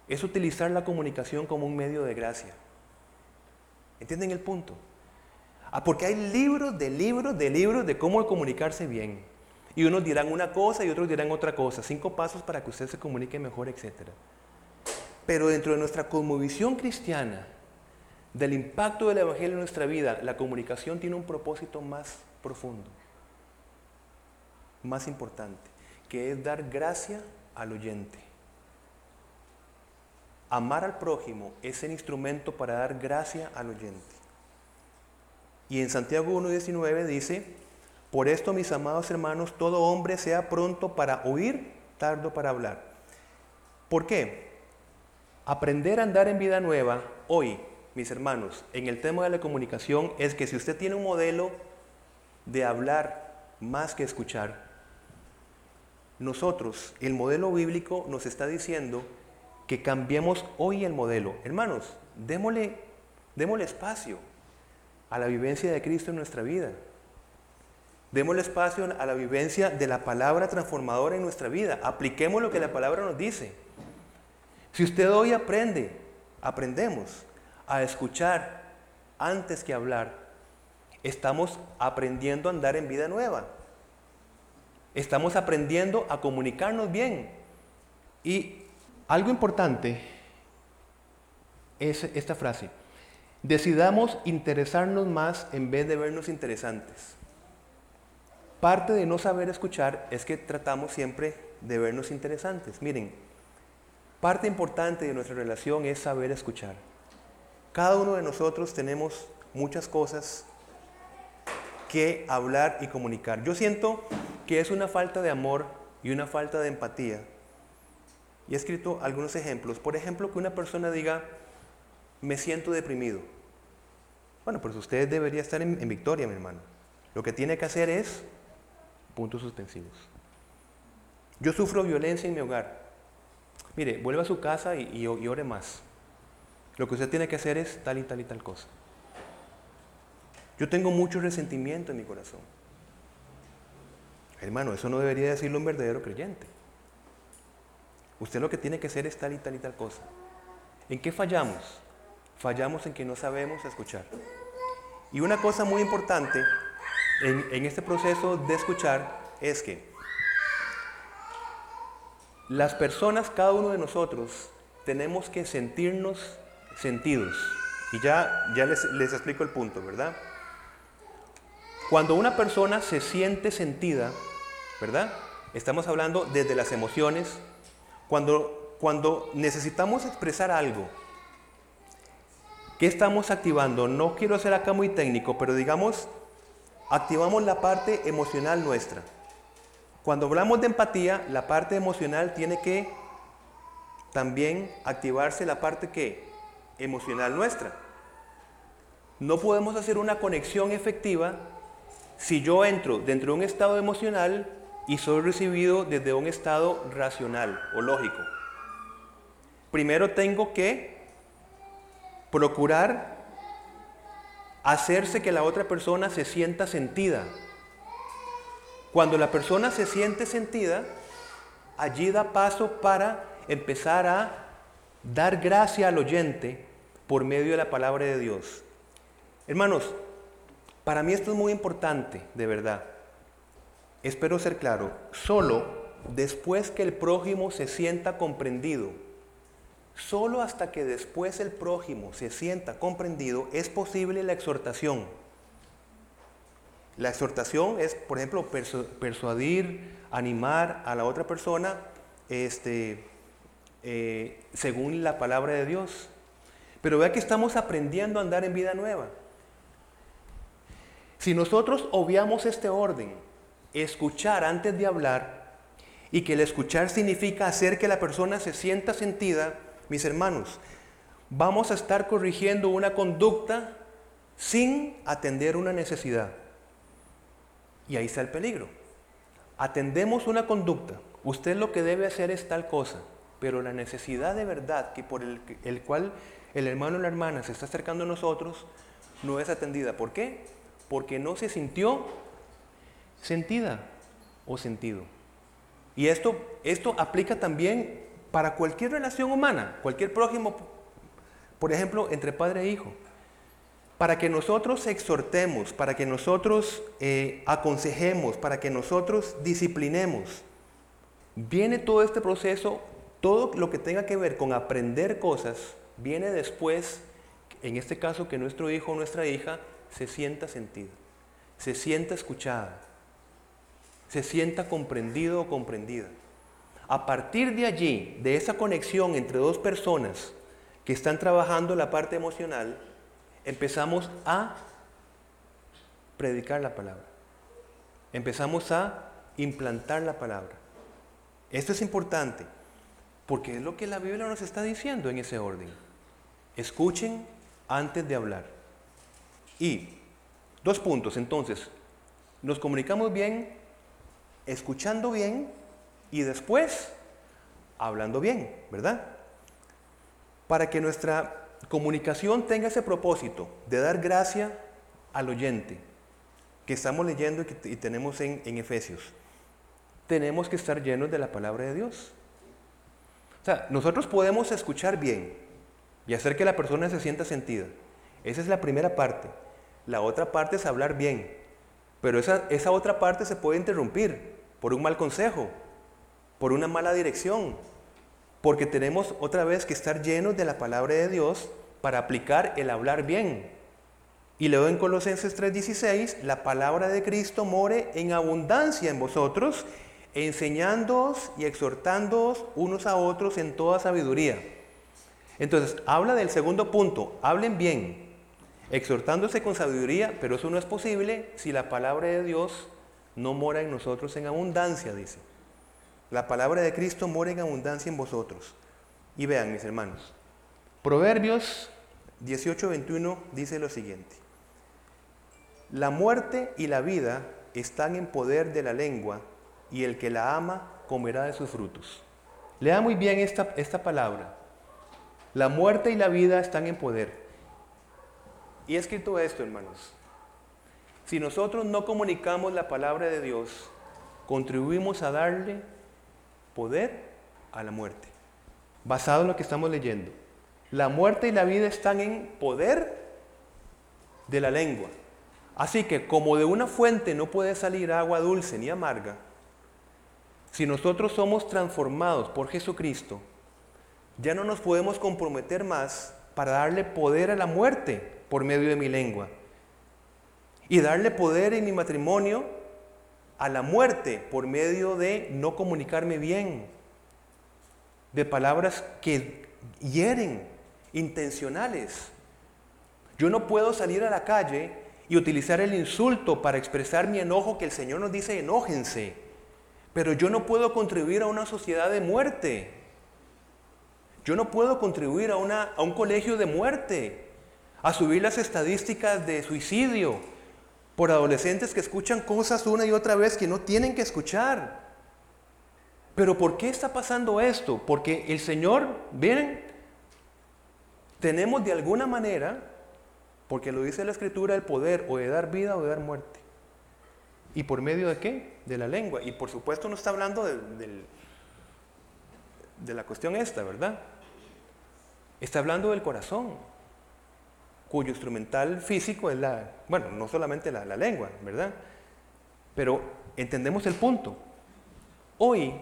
Es utilizar la comunicación como un medio de gracia. ¿Entienden el punto? Ah, porque hay libros de libros de libros de cómo comunicarse bien. Y unos dirán una cosa y otros dirán otra cosa. Cinco pasos para que usted se comunique mejor, etc. Pero dentro de nuestra cosmovisión cristiana, del impacto del Evangelio en nuestra vida, la comunicación tiene un propósito más profundo, más importante, que es dar gracia al oyente. Amar al prójimo es el instrumento para dar gracia al oyente. Y en Santiago 1.19 dice, por esto mis amados hermanos, todo hombre sea pronto para oír, tardo para hablar. ¿Por qué? Aprender a andar en vida nueva hoy, mis hermanos, en el tema de la comunicación es que si usted tiene un modelo de hablar más que escuchar, nosotros, el modelo bíblico nos está diciendo que cambiemos hoy el modelo. Hermanos, démosle, espacio a la vivencia de Cristo en nuestra vida. Démosle espacio a la vivencia de la palabra transformadora en nuestra vida. Apliquemos lo que la palabra nos dice. Si usted hoy aprende, aprendemos a escuchar antes que hablar, estamos aprendiendo a andar en vida nueva. Estamos aprendiendo a comunicarnos bien. Y algo importante es esta frase. Decidamos interesarnos más en vez de vernos interesantes. Parte de no saber escuchar es que tratamos siempre de vernos interesantes. Miren, parte importante de nuestra relación es saber escuchar. Cada uno de nosotros tenemos muchas cosas que hablar y comunicar. Yo siento que es una falta de amor y una falta de empatía. Y he escrito algunos ejemplos. Por ejemplo, que una persona diga, me siento deprimido. Bueno, pues usted debería estar en, victoria, mi hermano. Lo que tiene que hacer es puntos suspensivos. Yo sufro violencia en mi hogar. Mire, vuelva a su casa y, ore más. Lo que usted tiene que hacer es tal y tal y tal cosa. Yo tengo mucho resentimiento en mi corazón. Hermano, eso no debería decirlo un verdadero creyente. Usted lo que tiene que hacer es tal y tal y tal cosa. ¿En qué fallamos? fallamos en que no sabemos escuchar. Y una cosa muy importante en, este proceso de escuchar es que las personas, cada uno de nosotros, tenemos que sentirnos sentidos. Y ya, ya les, les explico el punto, ¿verdad? Cuando una persona se siente sentida, ¿verdad? Estamos hablando desde las emociones. Cuando, cuando necesitamos expresar algo, ¿Qué estamos activando? No quiero ser acá muy técnico, pero digamos, activamos la parte emocional nuestra. Cuando hablamos de empatía, la parte emocional tiene que también activarse la parte que emocional nuestra. No podemos hacer una conexión efectiva si yo entro dentro de un estado emocional y soy recibido desde un estado racional o lógico. Primero tengo que procurar hacerse que la otra persona se sienta sentida. Cuando la persona se siente sentida, allí da paso para empezar a dar gracia al oyente por medio de la palabra de Dios. Hermanos, para mí esto es muy importante, de verdad. Espero ser claro, solo después que el prójimo se sienta comprendido, solo hasta que después el prójimo se sienta comprendido es posible la exhortación. La exhortación es, por ejemplo, persuadir, animar a la otra persona este, eh, según la palabra de Dios. Pero vea que estamos aprendiendo a andar en vida nueva. Si nosotros obviamos este orden, escuchar antes de hablar, y que el escuchar significa hacer que la persona se sienta sentida, mis hermanos, vamos a estar corrigiendo una conducta sin atender una necesidad. Y ahí está el peligro. Atendemos una conducta. Usted lo que debe hacer es tal cosa, pero la necesidad de verdad que por el, el cual el hermano o la hermana se está acercando a nosotros no es atendida. ¿Por qué? Porque no se sintió sentida o sentido. Y esto, esto aplica también para cualquier relación humana, cualquier prójimo, por ejemplo, entre padre e hijo. Para que nosotros exhortemos, para que nosotros eh, aconsejemos, para que nosotros disciplinemos, viene todo este proceso, todo lo que tenga que ver con aprender cosas, viene después, en este caso, que nuestro hijo o nuestra hija se sienta sentido, se sienta escuchada, se sienta comprendido o comprendida. A partir de allí, de esa conexión entre dos personas que están trabajando la parte emocional, empezamos a predicar la palabra. Empezamos a implantar la palabra. Esto es importante, porque es lo que la Biblia nos está diciendo en ese orden. Escuchen antes de hablar. Y dos puntos, entonces, nos comunicamos bien escuchando bien y después hablando bien, ¿verdad? Para que nuestra comunicación tenga ese propósito de dar gracia al oyente que estamos leyendo y, tenemos en, Efesios. Tenemos que estar llenos de la palabra de Dios. O sea, nosotros podemos escuchar bien y hacer que la persona se sienta sentida. Esa es la primera parte. La otra parte es hablar bien. Pero esa, esa otra parte se puede interrumpir por un mal consejo, por una mala dirección, porque tenemos otra vez que estar llenos de la palabra de Dios para aplicar el hablar bien. Y luego en Colosenses 3:16, la palabra de Cristo more en abundancia en vosotros, enseñándoos y exhortándoos unos a otros en toda sabiduría. Entonces, habla del segundo punto, hablen bien, exhortándose con sabiduría, pero eso no es posible si la palabra de Dios no mora en nosotros en abundancia, dice. La palabra de Cristo mora en abundancia en vosotros. Y vean, mis hermanos, Proverbios 18:21 dice lo siguiente. La muerte y la vida están en poder de la lengua, y el que la ama comerá de sus frutos. Lea muy bien esta, esta palabra. La muerte y la vida están en poder. Y he escrito esto, hermanos. Si nosotros no comunicamos la palabra de Dios, contribuimos a darle poder a la muerte. Basado en lo que estamos leyendo. La muerte y la vida están en poder de la lengua. Así que como de una fuente no puede salir agua dulce ni amarga, si nosotros somos transformados por Jesucristo, ya no nos podemos comprometer más para darle poder a la muerte por medio de mi lengua y darle poder en mi matrimonio a la muerte por medio de no comunicarme bien, de palabras que hieren, intencionales. Yo no puedo salir a la calle y utilizar el insulto para expresar mi enojo que el Señor nos dice enójense, pero yo no puedo contribuir a una sociedad de muerte. Yo no puedo contribuir a, una, a un colegio de muerte, a subir las estadísticas de suicidio, por adolescentes que escuchan cosas una y otra vez que no tienen que escuchar. Pero ¿por qué está pasando esto? Porque el Señor, ven, tenemos de alguna manera, porque lo dice la Escritura, el poder o de dar vida o de dar muerte. ¿Y por medio de qué? De la lengua. Y por supuesto no está hablando de, de la cuestión esta, ¿verdad? Está hablando del corazón. cuyo instrumental físico es la, bueno, no solamente la, lengua, ¿verdad? Pero entendemos el punto. Hoy,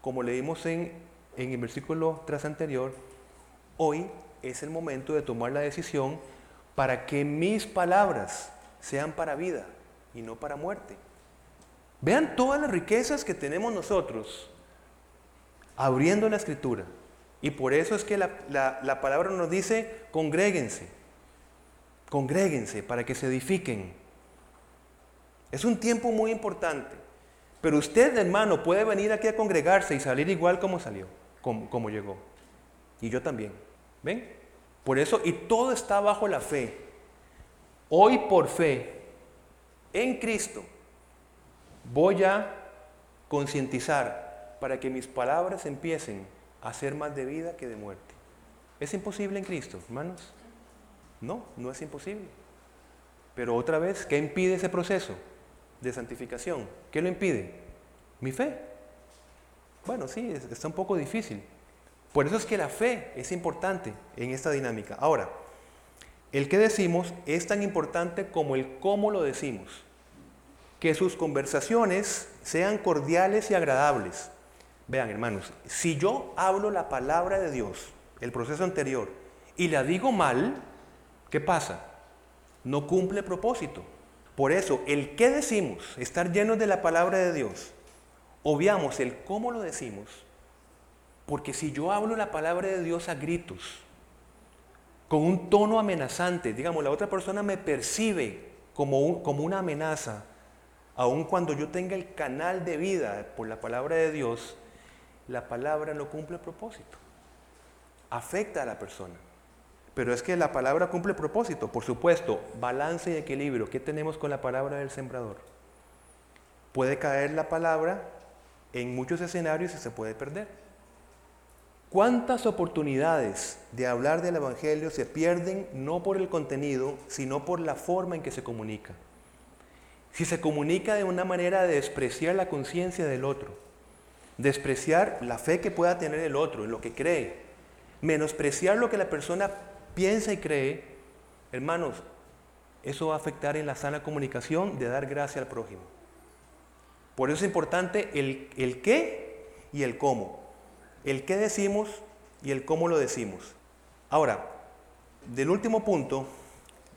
como leímos en, en el versículo tras anterior, hoy es el momento de tomar la decisión para que mis palabras sean para vida y no para muerte. Vean todas las riquezas que tenemos nosotros abriendo la escritura. Y por eso es que la, palabra nos dice, congréguense, congréguense para que se edifiquen. Es un tiempo muy importante. Pero usted, hermano, puede venir aquí a congregarse y salir igual como salió, como, como llegó. Y yo también. ¿Ven? Por eso, y todo está bajo la fe. Hoy por fe, en Cristo, voy a concientizar para que mis palabras empiecen a ser más de vida que de muerte. ¿Es imposible en Cristo, hermanos? No, no es imposible. Pero otra vez, ¿qué impide ese proceso de santificación? ¿Qué lo impide? Mi fe. Bueno, sí, está un poco difícil. Por eso es que la fe es importante en esta dinámica. Ahora, el que decimos es tan importante como el cómo lo decimos. Que sus conversaciones sean cordiales y agradables. Vean, hermanos, si yo hablo la palabra de Dios, el proceso anterior, y la digo mal, ¿qué pasa? No cumple propósito. Por eso, el qué decimos, estar llenos de la palabra de Dios, obviamos el cómo lo decimos, porque si yo hablo la palabra de Dios a gritos, con un tono amenazante, digamos, la otra persona me percibe como, como una amenaza, aun cuando yo tenga el canal de vida por la palabra de Dios, la palabra no cumple propósito. Afecta a la persona. Pero es que la palabra cumple propósito, por supuesto, balance y equilibrio. ¿Qué tenemos con la palabra del sembrador? Puede caer la palabra en muchos escenarios y se puede perder. ¿Cuántas oportunidades de hablar del Evangelio se pierden no por el contenido, sino por la forma en que se comunica? Si se comunica de una manera de despreciar la conciencia del otro, despreciar la fe que pueda tener el otro, en lo que cree, menospreciar lo que la persona piensa y cree, hermanos, eso va a afectar en la sana comunicación de dar gracia al prójimo. Por eso es importante el, el qué y el cómo el qué decimos y el cómo lo decimos. Ahora, del último punto,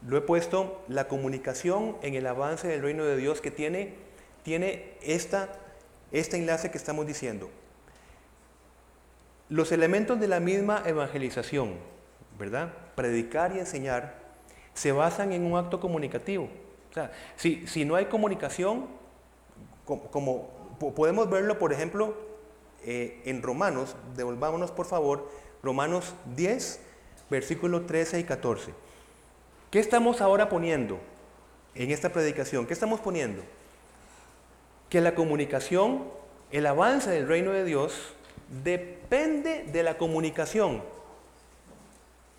lo he puesto la comunicación en el avance del reino de Dios que tiene, tiene esta, este enlace que estamos diciendo. Los elementos de la misma evangelización, ¿verdad? Predicar y enseñar, se basan en un acto comunicativo. O sea, si, si no hay comunicación, como podemos verlo, por ejemplo, eh, en Romanos, devolvámonos por favor, Romanos 10, versículos 13 y 14. ¿Qué estamos ahora poniendo en esta predicación? ¿Qué estamos poniendo? Que la comunicación, el avance del reino de Dios, depende de la comunicación.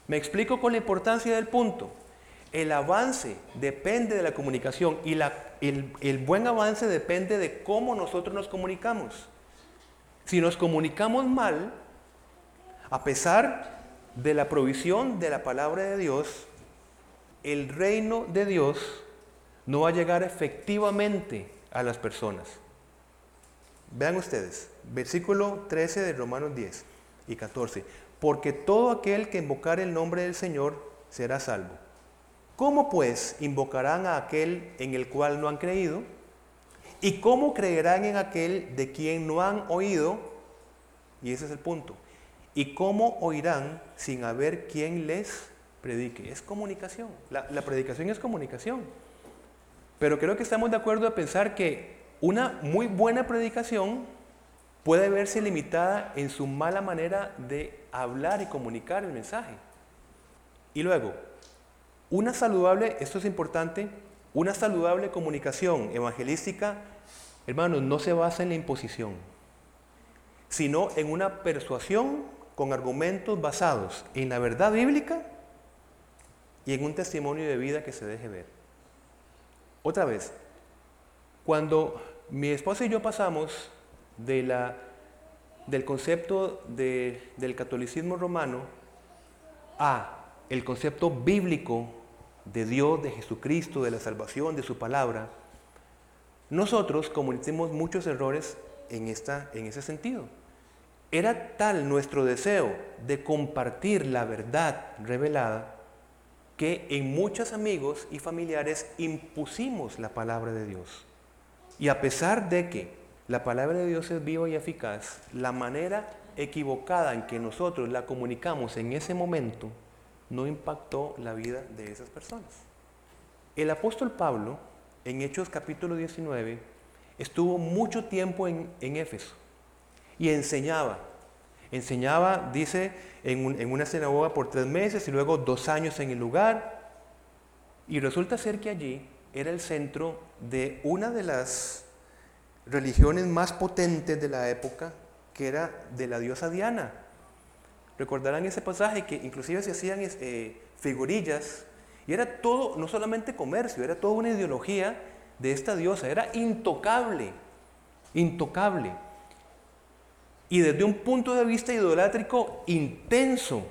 Me explico con la importancia del punto. El avance depende de la comunicación y el buen avance depende de cómo nosotros nos comunicamos. Si nos comunicamos mal, a pesar de la provisión de la palabra de Dios, el reino de Dios no va a llegar efectivamente a las personas. Vean ustedes, versículo 13 de Romanos 10 y 14. Porque todo aquel que invocar el nombre del Señor será salvo. ¿Cómo pues invocarán a aquel en el cual no han creído? ¿Y cómo creerán en aquel de quien no han oído? Y ese es el punto. ¿Y cómo oirán sin haber quien les predique? Es comunicación. La, predicación es comunicación. Pero creo que estamos de acuerdo a pensar que una muy buena predicación puede verse limitada en su mala manera de hablar y comunicar el mensaje. Y luego, una saludable, esto es importante, una saludable comunicación evangelística, hermanos, no se basa en la imposición, sino en una persuasión con argumentos basados en la verdad bíblica y en un testimonio de vida que se deje ver. Otra vez, cuando mi esposa y yo pasamos de la, del concepto del catolicismo romano a el concepto bíblico de Dios, de Jesucristo, de la salvación, de su palabra, nosotros cometemos muchos errores en, esta, en ese sentido. Era tal nuestro deseo de compartir la verdad revelada que en muchos amigos y familiares impusimos la palabra de Dios. Y a pesar de que la palabra de Dios es viva y eficaz, la manera equivocada en que nosotros la comunicamos en ese momento no impactó la vida de esas personas. El apóstol Pablo, en Hechos capítulo 19, estuvo mucho tiempo en, Éfeso y enseñaba. Enseñaba, dice, en, en una sinagoga por tres meses y luego dos años en el lugar. Y resulta ser que allí era el centro de una de las religiones más potentes de la época, que era de la diosa Diana. Recordarán ese pasaje que inclusive se hacían eh, figurillas y era todo, no solamente comercio, era toda una ideología de esta diosa, era intocable, intocable. Y desde un punto de vista idolátrico intenso.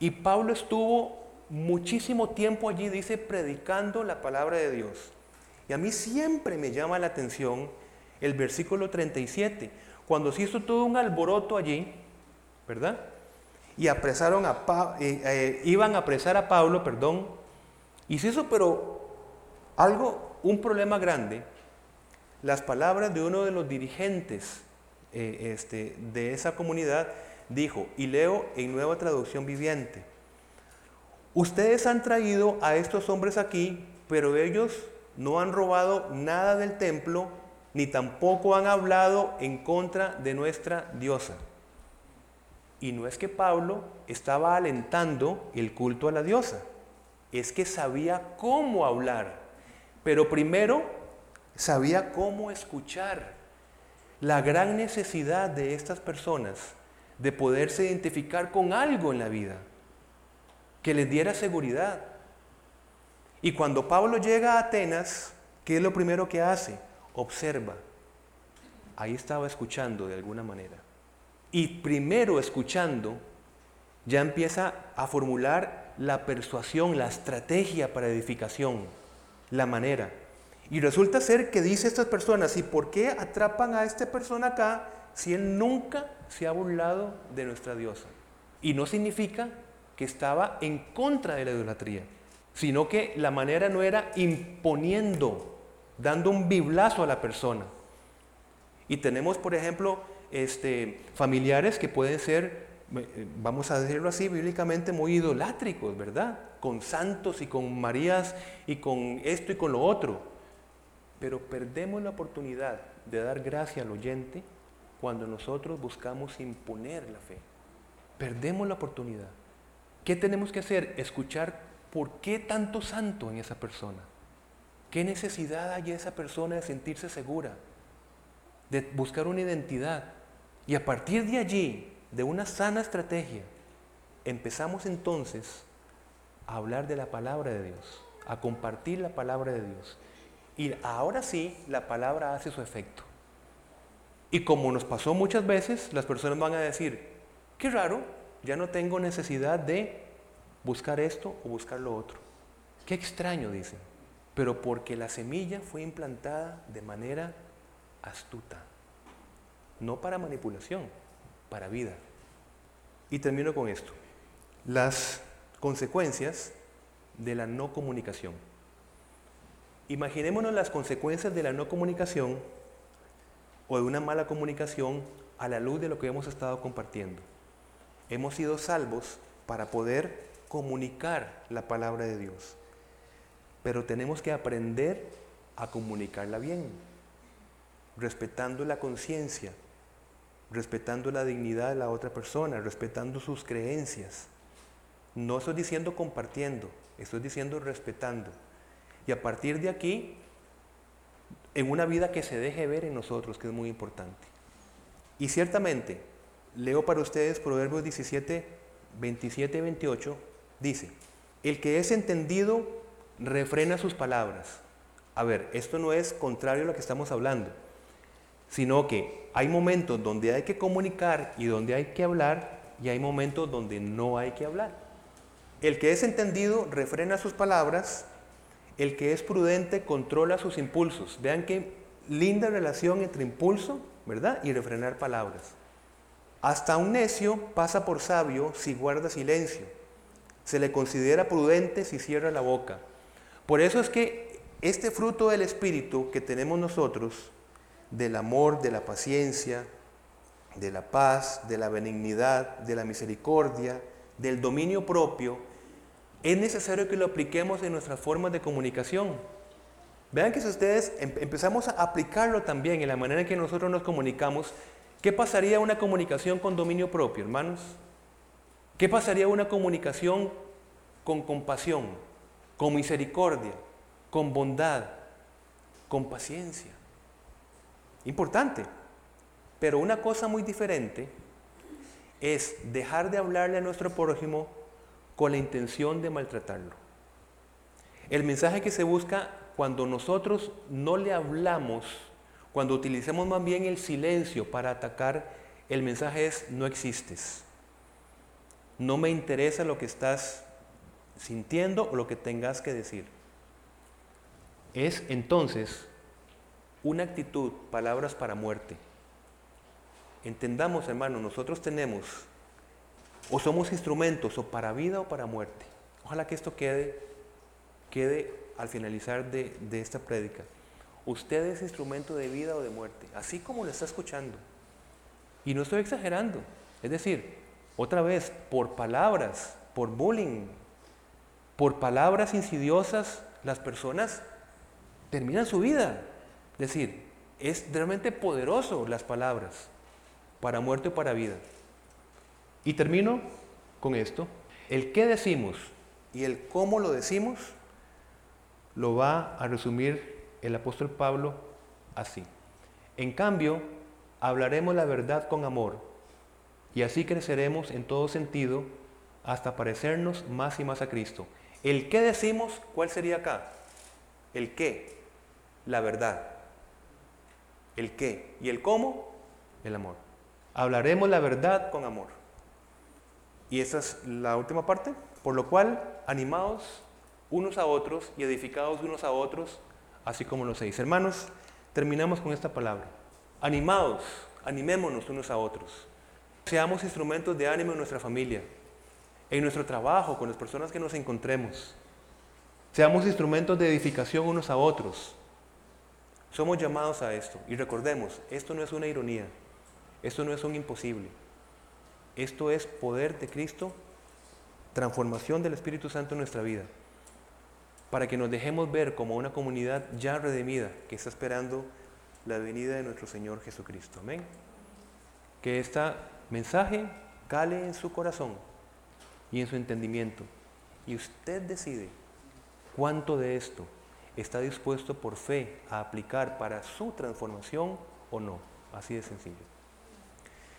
Y Pablo estuvo muchísimo tiempo allí, dice, predicando la palabra de Dios. Y a mí siempre me llama la atención el versículo 37, cuando se hizo todo un alboroto allí, ¿verdad? Y apresaron a eh, eh, iban a apresar a Pablo, perdón, y se hizo pero algo, un problema grande, las palabras de uno de los dirigentes eh, este, de esa comunidad dijo, y leo en nueva traducción viviente, ustedes han traído a estos hombres aquí, pero ellos no han robado nada del templo ni tampoco han hablado en contra de nuestra diosa. Y no es que Pablo estaba alentando el culto a la diosa, es que sabía cómo hablar, pero primero sabía cómo escuchar. La gran necesidad de estas personas de poderse identificar con algo en la vida, que les diera seguridad. Y cuando Pablo llega a Atenas, ¿qué es lo primero que hace? observa. Ahí estaba escuchando de alguna manera. Y primero escuchando, ya empieza a formular la persuasión, la estrategia para edificación, la manera. Y resulta ser que dice estas personas, ¿y por qué atrapan a esta persona acá si él nunca se ha burlado de nuestra diosa? Y no significa que estaba en contra de la idolatría, sino que la manera no era imponiendo dando un biblazo a la persona. Y tenemos, por ejemplo, este, familiares que pueden ser, eh, vamos a decirlo así, bíblicamente muy idolátricos, ¿verdad? Con santos y con Marías y con esto y con lo otro. Pero perdemos la oportunidad de dar gracia al oyente cuando nosotros buscamos imponer la fe. Perdemos la oportunidad. ¿Qué tenemos que hacer? Escuchar por qué tanto santo en esa persona. ¿Qué necesidad hay esa persona de sentirse segura? De buscar una identidad. Y a partir de allí, de una sana estrategia, empezamos entonces a hablar de la palabra de Dios, a compartir la palabra de Dios. Y ahora sí, la palabra hace su efecto. Y como nos pasó muchas veces, las personas van a decir, qué raro, ya no tengo necesidad de buscar esto o buscar lo otro. Qué extraño, dicen pero porque la semilla fue implantada de manera astuta, no para manipulación, para vida. Y termino con esto, las consecuencias de la no comunicación. Imaginémonos las consecuencias de la no comunicación o de una mala comunicación a la luz de lo que hemos estado compartiendo. Hemos sido salvos para poder comunicar la palabra de Dios pero tenemos que aprender a comunicarla bien, respetando la conciencia, respetando la dignidad de la otra persona, respetando sus creencias. No estoy diciendo compartiendo, estoy diciendo respetando. Y a partir de aquí, en una vida que se deje ver en nosotros, que es muy importante. Y ciertamente, leo para ustedes Proverbios 17, 27 y 28, dice, el que es entendido refrena sus palabras. A ver, esto no es contrario a lo que estamos hablando, sino que hay momentos donde hay que comunicar y donde hay que hablar y hay momentos donde no hay que hablar. El que es entendido refrena sus palabras, el que es prudente controla sus impulsos. Vean qué linda relación entre impulso, ¿verdad? Y refrenar palabras. Hasta un necio pasa por sabio si guarda silencio. Se le considera prudente si cierra la boca. Por eso es que este fruto del Espíritu que tenemos nosotros, del amor, de la paciencia, de la paz, de la benignidad, de la misericordia, del dominio propio, es necesario que lo apliquemos en nuestras formas de comunicación. Vean que si ustedes em, empezamos a aplicarlo también en la manera en que nosotros nos comunicamos, ¿qué pasaría una comunicación con dominio propio, hermanos? ¿Qué pasaría una comunicación con compasión, con misericordia, con bondad, con paciencia? Importante. Pero una cosa muy diferente es dejar de hablarle a nuestro prójimo con la intención de maltratarlo. El mensaje que se busca cuando nosotros no le hablamos, cuando utilizamos más bien el silencio para atacar, el mensaje es no existes. No me interesa lo que estás sintiendo o lo que tengas que decir. Es entonces una actitud, palabras para muerte. Entendamos, hermano, nosotros tenemos o somos instrumentos o para vida o para muerte. Ojalá que esto quede, quede al finalizar de, de esta prédica. Usted es instrumento de vida o de muerte, así como lo está escuchando. Y no estoy exagerando. Es decir, otra vez, por palabras, por bullying, por palabras insidiosas, las personas terminan su vida. Es decir, es realmente poderoso las palabras para muerte o para vida. Y termino con esto. El qué decimos y el cómo lo decimos lo va a resumir el apóstol Pablo así. En cambio, hablaremos la verdad con amor y así creceremos en todo sentido hasta parecernos más y más a Cristo. El qué decimos, ¿cuál sería acá? El qué, la verdad. El qué y el cómo, el amor. Hablaremos la verdad con amor. Y esa es la última parte. Por lo cual, animados unos a otros y edificados unos a otros, así como los seis. Hermanos, terminamos con esta palabra. Animados, animémonos unos a otros. Seamos instrumentos de ánimo en nuestra familia, en nuestro trabajo, con las personas que nos encontremos. Seamos instrumentos de edificación unos a otros. Somos llamados a esto. Y recordemos, esto no es una ironía. Esto no es un imposible. Esto es poder de Cristo, transformación del Espíritu Santo en nuestra vida, para que nos dejemos ver como una comunidad ya redimida que está esperando la venida de nuestro Señor Jesucristo. Amén. Que este mensaje cale en su corazón y en su entendimiento. Y usted decide cuánto de esto está dispuesto por fe a aplicar para su transformación o no. Así de sencillo.